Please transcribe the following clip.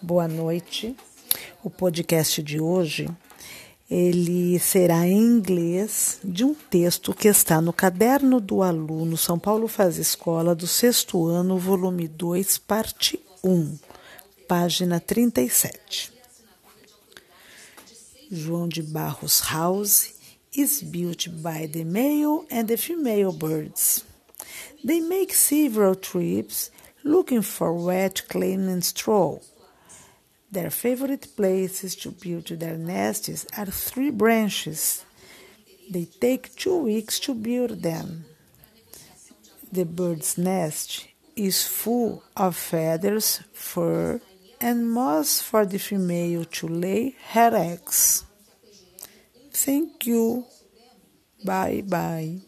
Boa noite. O podcast de hoje ele será em inglês de um texto que está no caderno do aluno São Paulo Faz Escola do sexto ano, volume 2, parte 1, página 37. João de Barros House is built by the male and the female birds. They make several trips looking for wet, clean, and straw. Their favorite places to build their nests are three branches. They take two weeks to build them. The bird's nest is full of feathers, fur, and moss for the female to lay her eggs. Thank you. Bye bye.